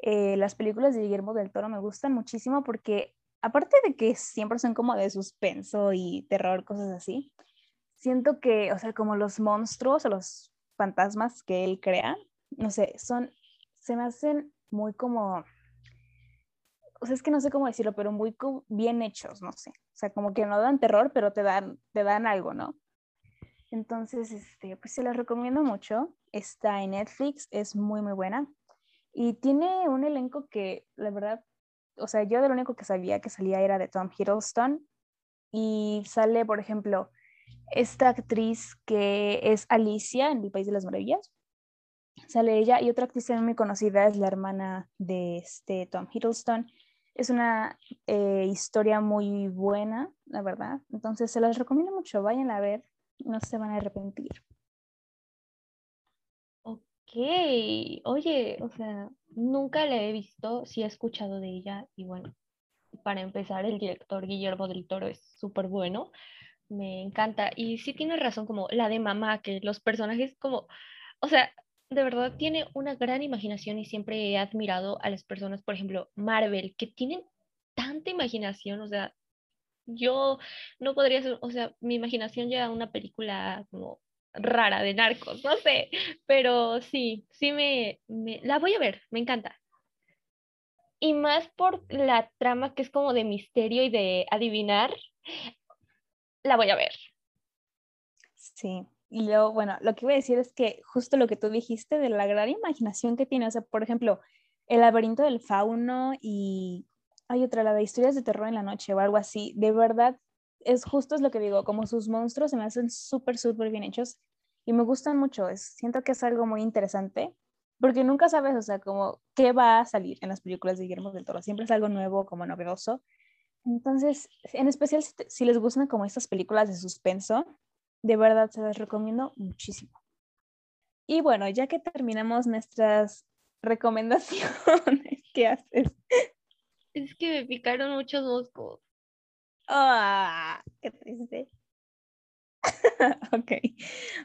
Eh, las películas de Guillermo del Toro me gustan muchísimo porque, aparte de que siempre son como de suspenso y terror, cosas así, siento que, o sea, como los monstruos o los fantasmas que él crea, no sé, son, se me hacen muy como, o sea, es que no sé cómo decirlo, pero muy bien hechos, no sé. O sea, como que no dan terror, pero te dan, te dan algo, ¿no? Entonces, este, pues se las recomiendo mucho. Está en Netflix, es muy, muy buena. Y tiene un elenco que, la verdad, o sea, yo de lo único que sabía que salía era de Tom Hiddleston. Y sale, por ejemplo, esta actriz que es Alicia en El País de las Maravillas. Sale ella y otra actriz muy conocida es la hermana de este Tom Hiddleston. Es una eh, historia muy buena, la verdad. Entonces se las recomiendo mucho. Vayan a ver, no se van a arrepentir. Ok, oye, o sea, nunca la he visto, sí he escuchado de ella y bueno, para empezar, el director Guillermo del Toro es súper bueno, me encanta y sí tiene razón como la de mamá, que los personajes como, o sea, de verdad tiene una gran imaginación y siempre he admirado a las personas, por ejemplo, Marvel, que tienen tanta imaginación, o sea, yo no podría o sea, mi imaginación ya una película como rara de narcos, no sé, pero sí, sí me, la voy a ver, me encanta. Y más por la trama que es como de misterio y de adivinar, la voy a ver. Sí, y luego, bueno, lo que iba a decir es que justo lo que tú dijiste de la gran imaginación que tiene, o sea, por ejemplo, el laberinto del fauno y hay otra, la de historias de terror en la noche o algo así, de verdad es justo es lo que digo, como sus monstruos se me hacen súper, súper bien hechos y me gustan mucho, es, siento que es algo muy interesante porque nunca sabes, o sea, como qué va a salir en las películas de Guillermo del Toro, siempre es algo nuevo, como novedoso. Entonces, en especial si, si les gustan como estas películas de suspenso, de verdad se las recomiendo muchísimo. Y bueno, ya que terminamos nuestras recomendaciones, ¿qué haces? Es que me picaron muchos moscos. Ah, qué triste. ok.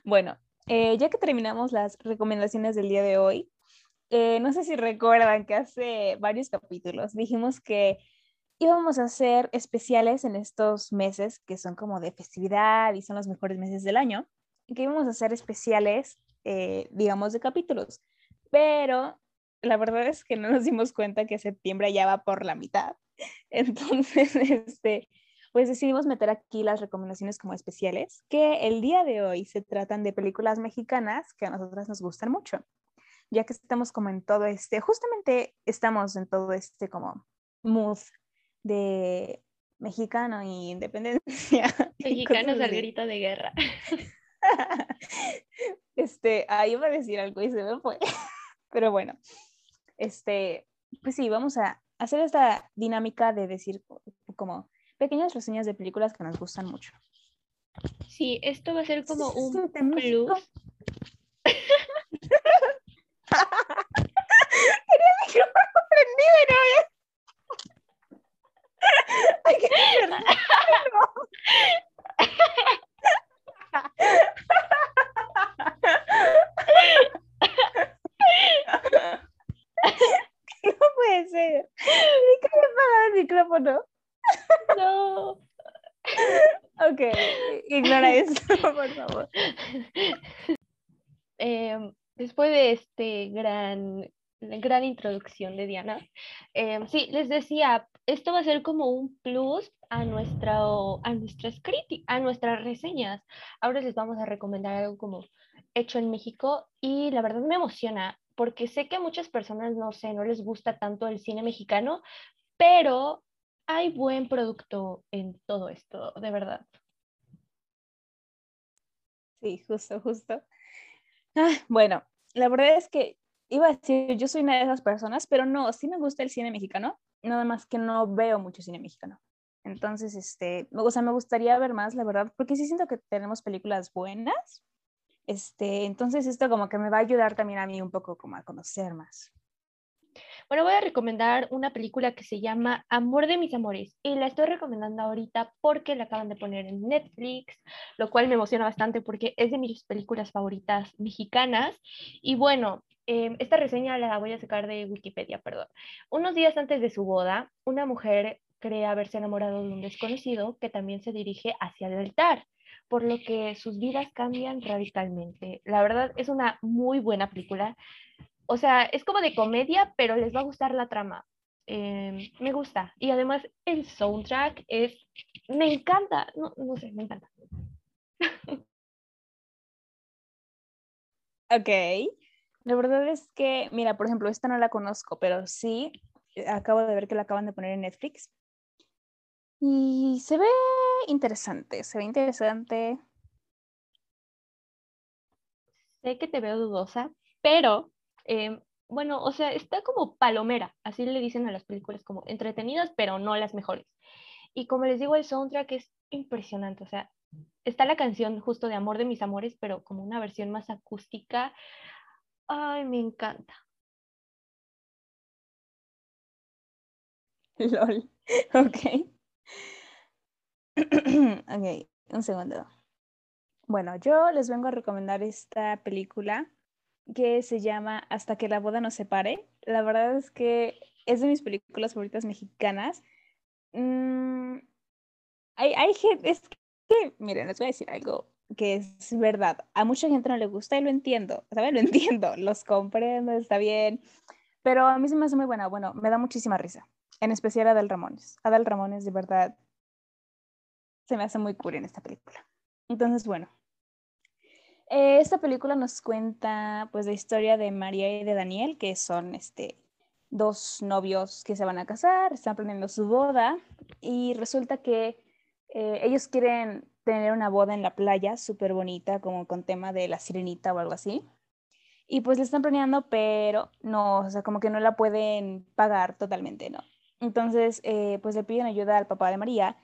Bueno, eh, ya que terminamos las recomendaciones del día de hoy, eh, no sé si recuerdan que hace varios capítulos dijimos que íbamos a hacer especiales en estos meses que son como de festividad y son los mejores meses del año, que íbamos a hacer especiales, eh, digamos, de capítulos. Pero la verdad es que no nos dimos cuenta que septiembre ya va por la mitad. Entonces, este, pues decidimos meter aquí las recomendaciones como especiales, que el día de hoy se tratan de películas mexicanas que a nosotras nos gustan mucho, ya que estamos como en todo este, justamente estamos en todo este como mood de mexicano y independencia. Mexicanos al grito de guerra. este, ahí iba a decir algo y se me fue. Pero bueno, este, pues sí, vamos a hacer esta dinámica de decir como pequeñas reseñas de películas que nos gustan mucho. Sí, esto va a ser como un plus. No puede ser. ¿Qué le el micrófono? No. Ok, ignora eso, por favor. Eh, después de este gran gran introducción de Diana. Eh, sí, les decía, esto va a ser como un plus a, nuestra, a, nuestras a nuestras reseñas. Ahora les vamos a recomendar algo como hecho en México y la verdad me emociona porque sé que a muchas personas, no sé, no les gusta tanto el cine mexicano, pero hay buen producto en todo esto, de verdad. Sí, justo, justo. Ah, bueno, la verdad es que iba a decir, yo soy una de esas personas, pero no, sí me gusta el cine mexicano, nada más que no veo mucho cine mexicano. Entonces, este, o sea, me gustaría ver más, la verdad, porque sí siento que tenemos películas buenas. Este, entonces esto como que me va a ayudar también a mí un poco como a conocer más. Bueno, voy a recomendar una película que se llama Amor de mis amores y la estoy recomendando ahorita porque la acaban de poner en Netflix, lo cual me emociona bastante porque es de mis películas favoritas mexicanas. Y bueno, Em, esta reseña la voy a sacar de Wikipedia, perdón. Unos días antes de su boda, una mujer cree haberse enamorado de un desconocido que también se dirige hacia el altar. por lo que sus vidas cambian radicalmente. La verdad es una muy buena película. O sea, es como de comedia, pero les va a gustar la trama. Em, me gusta. Y además el soundtrack es, me encanta, no, no sé, me encanta. Ok. La verdad es que, mira, por ejemplo, esta no la conozco, pero sí, eh, acabo de ver que la acaban de poner en Netflix. Y se ve interesante, se ve interesante. Sé que te veo dudosa, pero em, bueno, o sea, está como palomera, así le dicen a las películas, como entretenidas, pero no las mejores. Y como les digo, el soundtrack es impresionante, o sea, está la canción justo de Amor de mis amores, pero como una versión más acústica. Ay, me encanta. LOL, ok. ok, un segundo. Bueno, yo les vengo a recomendar esta película que se llama Hasta que la boda nos separe. La verdad es que es de mis películas favoritas mexicanas. Mm, hay, hay gente, es que, miren, les voy a decir algo que es verdad. A mucha gente no le gusta y lo entiendo, ¿saben? Lo entiendo, los comprendo, está bien. Pero a mí se me hace muy buena. Bueno, me da muchísima risa. En especial Adal Ramones. Adal Ramones, de verdad, se me hace muy cool en esta película. Entonces, bueno, eh, esta película nos cuenta pues la historia de María y de Daniel, que son este, dos novios que se van a casar, están planeando su boda y resulta que eh, ellos quieren tener una boda en la playa súper bonita, como con tema de la sirenita o algo así. Y pues le están planeando, pero no, o sea, como que no la pueden pagar totalmente, ¿no? Entonces, eh, pues le piden ayuda al papá de María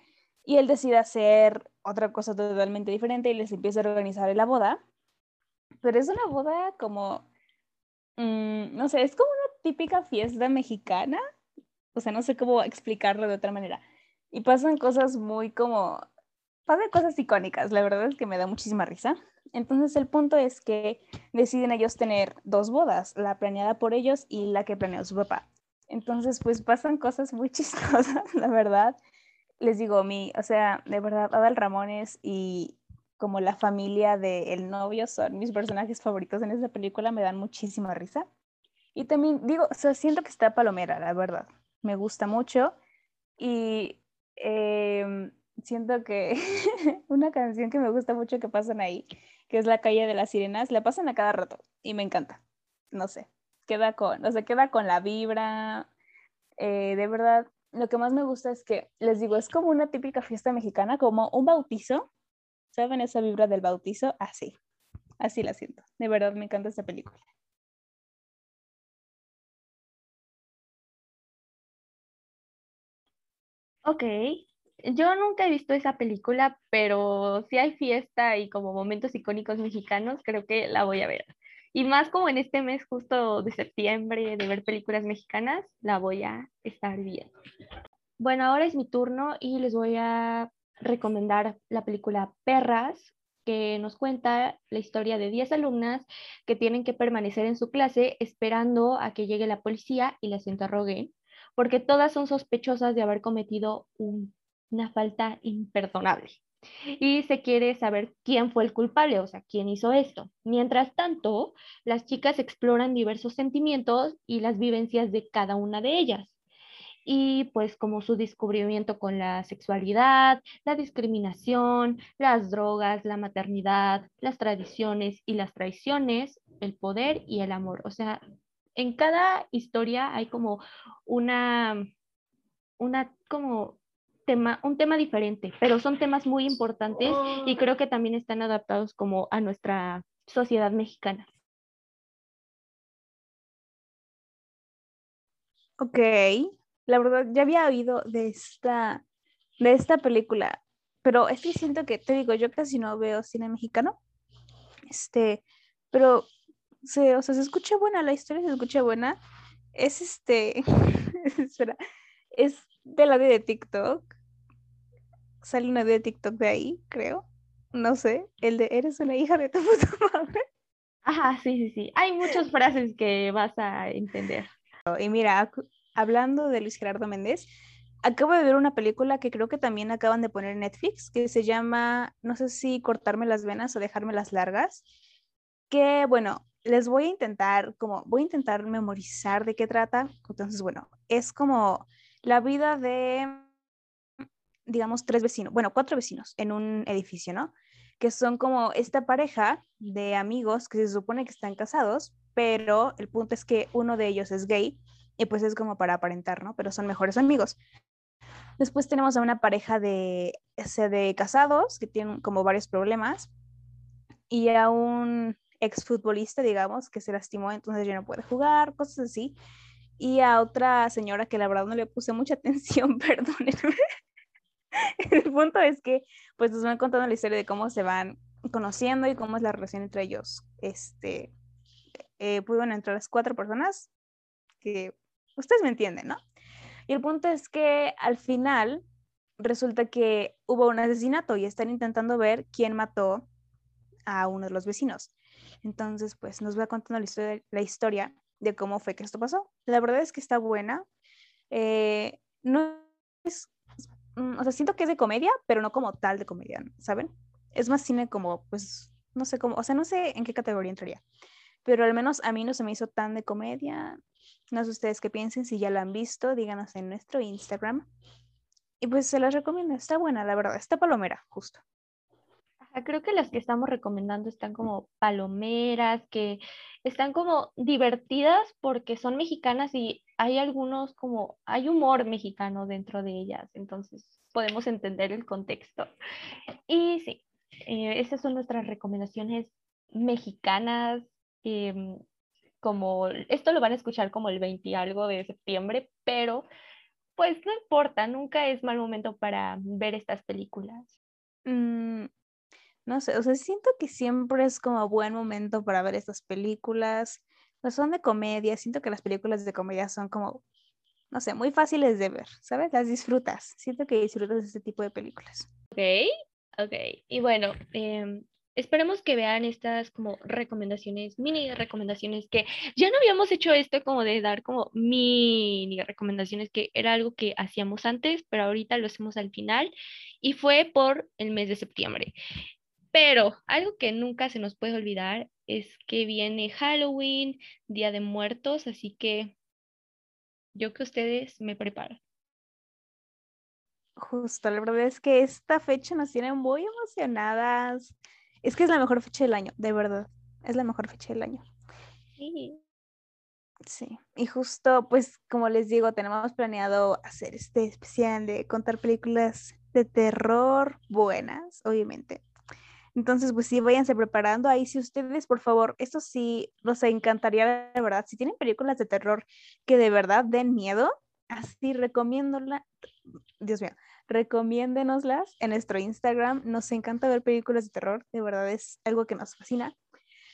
y él decide hacer otra cosa totalmente diferente y les empieza a organizar la boda. Pero es una boda como, mm, no sé, es como una típica fiesta mexicana. O sea, no sé cómo explicarlo de otra manera. Y pasan cosas muy como, pasan cosas icónicas. La verdad que me da muchísima risa. Entonces el punto es que deciden ellos tener dos bodas, la planeada por ellos y la que planeó su papá. Entonces pues pasan cosas muy chistosas, la verdad. Les digo, mi, o sea, de verdad, Adal Ramones y, como la familia del novio son mis personajes favoritos en esta película, me dan muchísima risa. Y también digo, o sea, siento que está palomera, la verdad. Me gusta mucho. Y em, siento que una canción que me gusta mucho que pasan ahí, que es La calle de las sirenas, la pasan a cada rato y me encanta. No sé, queda con, o sea, queda con la vibra. Eh, de verdad, lo que más me gusta es que, les digo, es como una típica fiesta mexicana, como un bautizo, ¿Saben esa vibra del bautizo? Así, así la siento. De verdad me encanta esta película. Ok, yo nunca he visto esa película, pero si hay fiesta y como momentos icónicos mexicanos, creo que la voy a ver. Y más como en este mes justo de septiembre de ver películas mexicanas, la voy a estar viendo. Bueno, ahora es mi turno y les voy a recomendar la película Perras, que nos cuenta la historia de 10 alumnas que tienen que permanecer en su clase esperando a que llegue la policía y las interroguen, porque todas son sospechosas de haber cometido una falta imperdonable. Y se quiere saber quién fue el culpable, o sea, quién hizo esto. Mientras tanto, las chicas exploran diversos sentimientos y las vivencias de cada una de ellas y pues como su descubrimiento con la sexualidad, la discriminación, las drogas, la maternidad, las tradiciones y las traiciones, el poder y el amor. O sea, en cada historia hay como una, una como tema, un tema diferente, pero son temas muy importantes y creo que también están adaptados como a nuestra sociedad mexicana. Ok, la verdad, ya había oído de esta, de esta película, pero es que siento que, te digo, yo casi no veo cine mexicano, este, pero se, o sea, se escucha buena, la historia se escucha buena, es este, espera, es de la de TikTok, sale una de TikTok de ahí, creo, no sé, el de eres una hija de tu puta madre. Ajá, sí, sí, sí, hay muchas frases que vas a entender. Y mira, hablando de Luis Gerardo Méndez, acabo de ver una película que creo que también acaban de poner en Netflix, que se llama, no sé si cortarme las venas o dejarme las largas, que bueno, les voy a intentar, como, voy a intentar memorizar de qué trata. Entonces, bueno, es como la vida de, digamos, tres vecinos, bueno, cuatro vecinos en un edificio, ¿no? Que son como esta pareja de amigos que se supone que están casados, pero el punto es que uno de ellos es gay y pues es como para aparentar, ¿no? Pero son mejores amigos. Después tenemos a una pareja de, de casados que tienen como varios problemas y a un exfutbolista, digamos, que se lastimó, entonces ya no puede jugar, cosas así. Y a otra señora que la verdad no le puse mucha atención, perdónenme. El punto es que pues nos van contando la historia de cómo se van conociendo y cómo es la relación entre ellos. Este, eh, pudieron entrar las cuatro personas que ustedes me entienden, ¿no? Y el punto es que al final resulta que hubo un asesinato y están intentando ver quién mató a uno de los vecinos. Entonces, pues nos va contando la historia, de cómo fue que esto pasó. La verdad es que está buena. Eh, no es, o sea, siento que es de comedia, pero no como tal de comedia, ¿saben? Es más cine como, pues, no sé cómo, o sea, no sé en qué categoría entraría, pero al menos a mí no se me hizo tan de comedia. No sé ustedes qué piensen, si ya la han visto, díganos en nuestro Instagram. Y pues se las recomiendo, está buena, la verdad, está palomera, justo creo que las que estamos recomendando están como palomeras, que están como divertidas porque son mexicanas y hay algunos como, hay humor mexicano dentro de ellas, entonces podemos entender el contexto. Y sí, eh, esas son nuestras recomendaciones mexicanas. Em, como esto lo van a escuchar como el 20 y algo de septiembre, pero pues no importa, nunca es mal momento para ver estas películas. Mm, no sé, o sea, siento que siempre es como buen momento para ver estas películas. No son de comedia, siento que las películas de comedia son como, no sé, muy fáciles de ver, ¿sabes? Las disfrutas. Siento que disfrutas este tipo de películas. Ok, ok. Y bueno, eh, esperemos que vean estas como recomendaciones, mini recomendaciones, que ya no habíamos hecho esto como de dar como mini recomendaciones, que era algo que hacíamos antes, pero ahorita lo hacemos al final, y fue por el mes de septiembre. Pero algo que nunca se nos puede olvidar es que viene Halloween, Día de Muertos, así que yo que ustedes me preparo. Justo, la verdad es que esta fecha nos tiene muy emocionadas. Es que es la mejor fecha del año, de verdad. Es la mejor fecha del año. Sí. Sí, y justo, pues como les digo, tenemos planeado hacer este especial de contar películas de terror buenas, obviamente. Entonces, pues sí, váyanse preparando. Ahí, si ustedes, por favor, esto sí nos encantaría, de verdad. Si tienen películas de terror que de verdad den miedo, así recomiéndola, Dios mío, recomiéndenoslas en nuestro Instagram. Nos encanta ver películas de terror, de verdad es algo que nos fascina.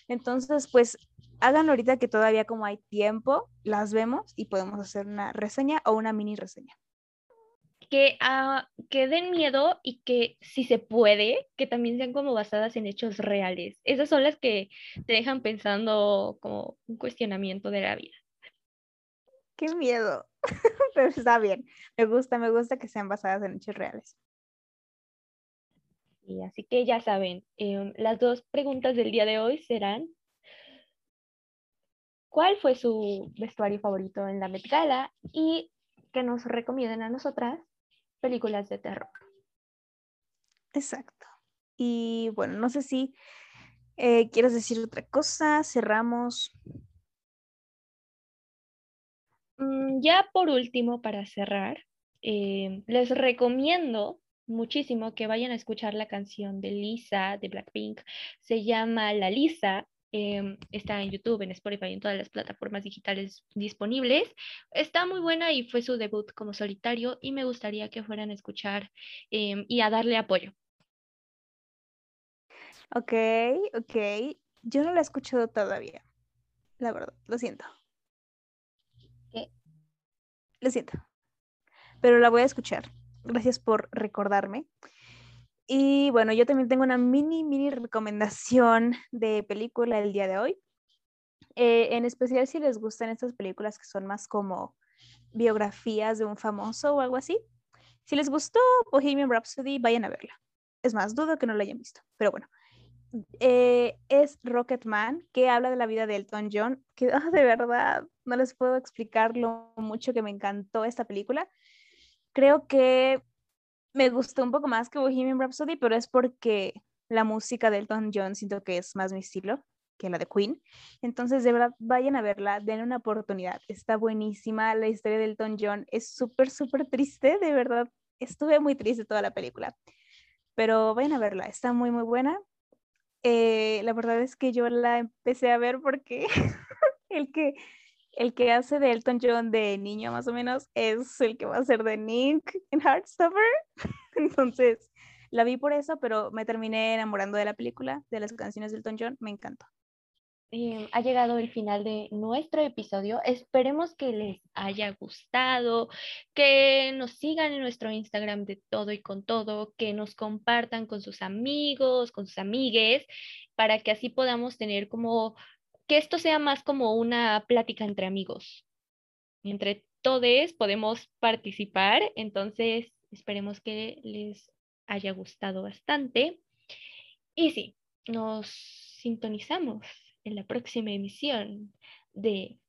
Entonces, pues háganlo ahorita que todavía como hay tiempo, las vemos y podemos hacer una reseña o una mini reseña que, uh, que den miedo y que si se puede, que también sean como basadas en hechos reales. Esas son las que te dejan pensando como un cuestionamiento de la vida. Qué miedo, pero está bien. Me gusta, me gusta que sean basadas en hechos reales. Y así que ya saben, em, las dos preguntas del día de hoy serán, ¿cuál fue su vestuario favorito en la Met Gala? Y que nos recomienden a nosotras películas de terror. Exacto. Y bueno, no sé si eh, quieres decir otra cosa, cerramos. Mm, ya por último, para cerrar, eh, les recomiendo muchísimo que vayan a escuchar la canción de Lisa de Blackpink. Se llama La Lisa Em, está en YouTube, en Spotify, en todas las plataformas digitales disponibles. Está muy buena y fue su debut como solitario y me gustaría que fueran a escuchar em, y a darle apoyo. Ok, ok. Yo no la he escuchado todavía, la verdad, lo siento. ¿Qué? Lo siento. Pero la voy a escuchar. Gracias por recordarme. Y bueno, yo también tengo una mini, mini recomendación de película el día de hoy. Eh, en especial si les gustan estas películas que son más como biografías de un famoso o algo así. Si les gustó Bohemian Rhapsody, vayan a verla. Es más, dudo que no la hayan visto, pero bueno. Eh, es Rocketman, que habla de la vida de Elton John, que ah, de verdad no les puedo explicar lo mucho que me encantó esta película. Creo que me gustó un poco más que Bohemian Rhapsody, pero es porque la música de Elton John siento que es más mi estilo que la de Queen. Entonces, de verdad, vayan a verla, den una oportunidad. Está buenísima. La historia de Elton John es súper, súper triste, de verdad. Estuve muy triste toda la película. Pero vayan a verla, está muy, muy buena. Eh, la verdad es que yo la empecé a ver porque el que el que hace de Elton John de niño más o menos es el que va a ser de Nick en Heartstopper. Entonces, la vi por eso, pero me terminé enamorando de la película, de las canciones de Elton John, me encantó. Em, ha llegado el final de nuestro episodio. Esperemos que les haya gustado, que nos sigan en nuestro Instagram de todo y con todo, que nos compartan con sus amigos, con sus amigues, para que así podamos tener como, que esto sea más como una plática entre amigos. Entre todos podemos participar, entonces esperemos que les haya gustado bastante. Y sí, nos sintonizamos en la próxima emisión de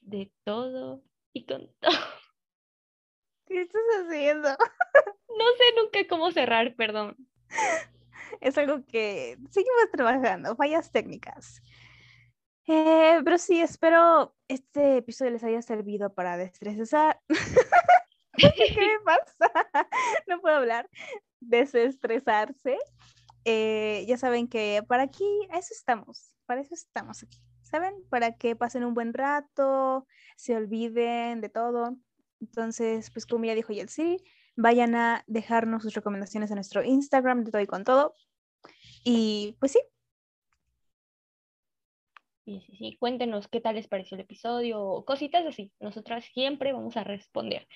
De todo y con todo. ¿Qué estás haciendo? No sé nunca cómo cerrar, perdón. Es algo que seguimos trabajando, fallas técnicas. Eh, pero sí, espero este episodio les haya servido para desestresar. ¿Qué me pasa? No puedo hablar. Desestresarse. Eh, ya saben que para aquí, a eso estamos, para eso estamos aquí, ¿saben? Para que pasen un buen rato, se olviden de todo. Entonces, pues como ya dijo Yelsi, vayan a dejarnos sus recomendaciones en nuestro Instagram de todo y con todo. Y pues sí. Sí, sí, sí. Cuéntenos qué tal les pareció el episodio, cositas así. Nosotras siempre vamos a responder.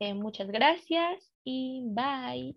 Eh, muchas gracias y bye.